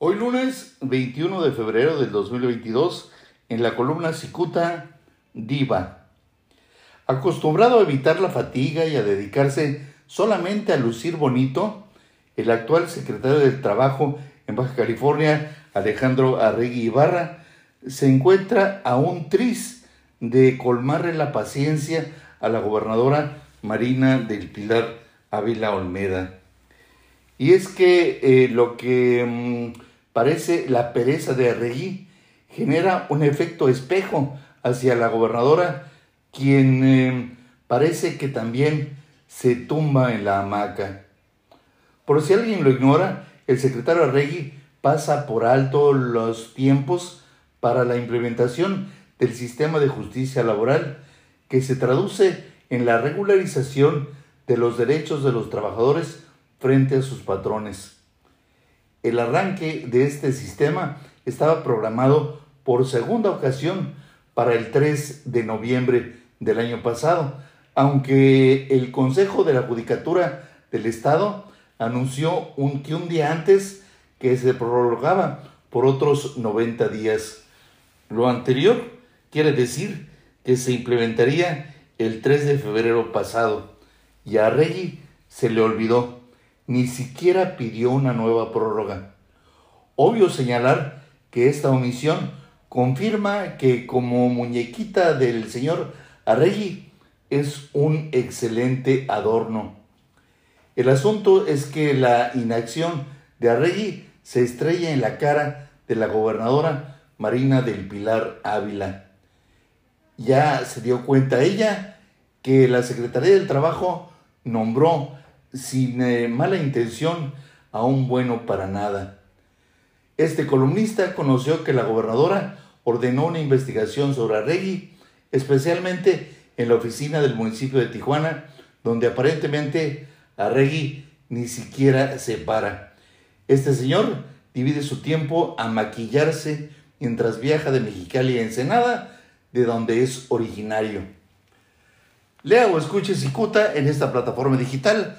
Hoy lunes 21 de febrero del 2022, en la columna Cicuta Diva. Acostumbrado a evitar la fatiga y a dedicarse solamente a lucir bonito, el actual secretario del Trabajo en Baja California, Alejandro Arregui Ibarra, se encuentra a un tris de colmarle la paciencia a la gobernadora Marina del Pilar Ávila Olmeda. Y es que eh, lo que mm, parece la pereza de Arregui genera un efecto espejo hacia la gobernadora, quien eh, parece que también se tumba en la hamaca. Por si alguien lo ignora, el secretario Arregui pasa por alto los tiempos para la implementación del sistema de justicia laboral que se traduce en la regularización de los derechos de los trabajadores frente a sus patrones. El arranque de este sistema estaba programado por segunda ocasión para el 3 de noviembre del año pasado, aunque el Consejo de la Judicatura del Estado anunció un, que un día antes que se prorrogaba por otros 90 días. Lo anterior quiere decir que se implementaría el 3 de febrero pasado y a Reggie se le olvidó ni siquiera pidió una nueva prórroga. Obvio señalar que esta omisión confirma que como muñequita del señor Arregui es un excelente adorno. El asunto es que la inacción de Arregui se estrella en la cara de la gobernadora Marina del Pilar Ávila. Ya se dio cuenta ella que la Secretaría del Trabajo nombró sin eh, mala intención a un bueno para nada. Este columnista conoció que la gobernadora ordenó una investigación sobre Arregui, especialmente en la oficina del municipio de Tijuana, donde aparentemente Arregui ni siquiera se para. Este señor divide su tiempo a maquillarse mientras viaja de Mexicali a Ensenada, de donde es originario. Lea o escuche Cicuta en esta plataforma digital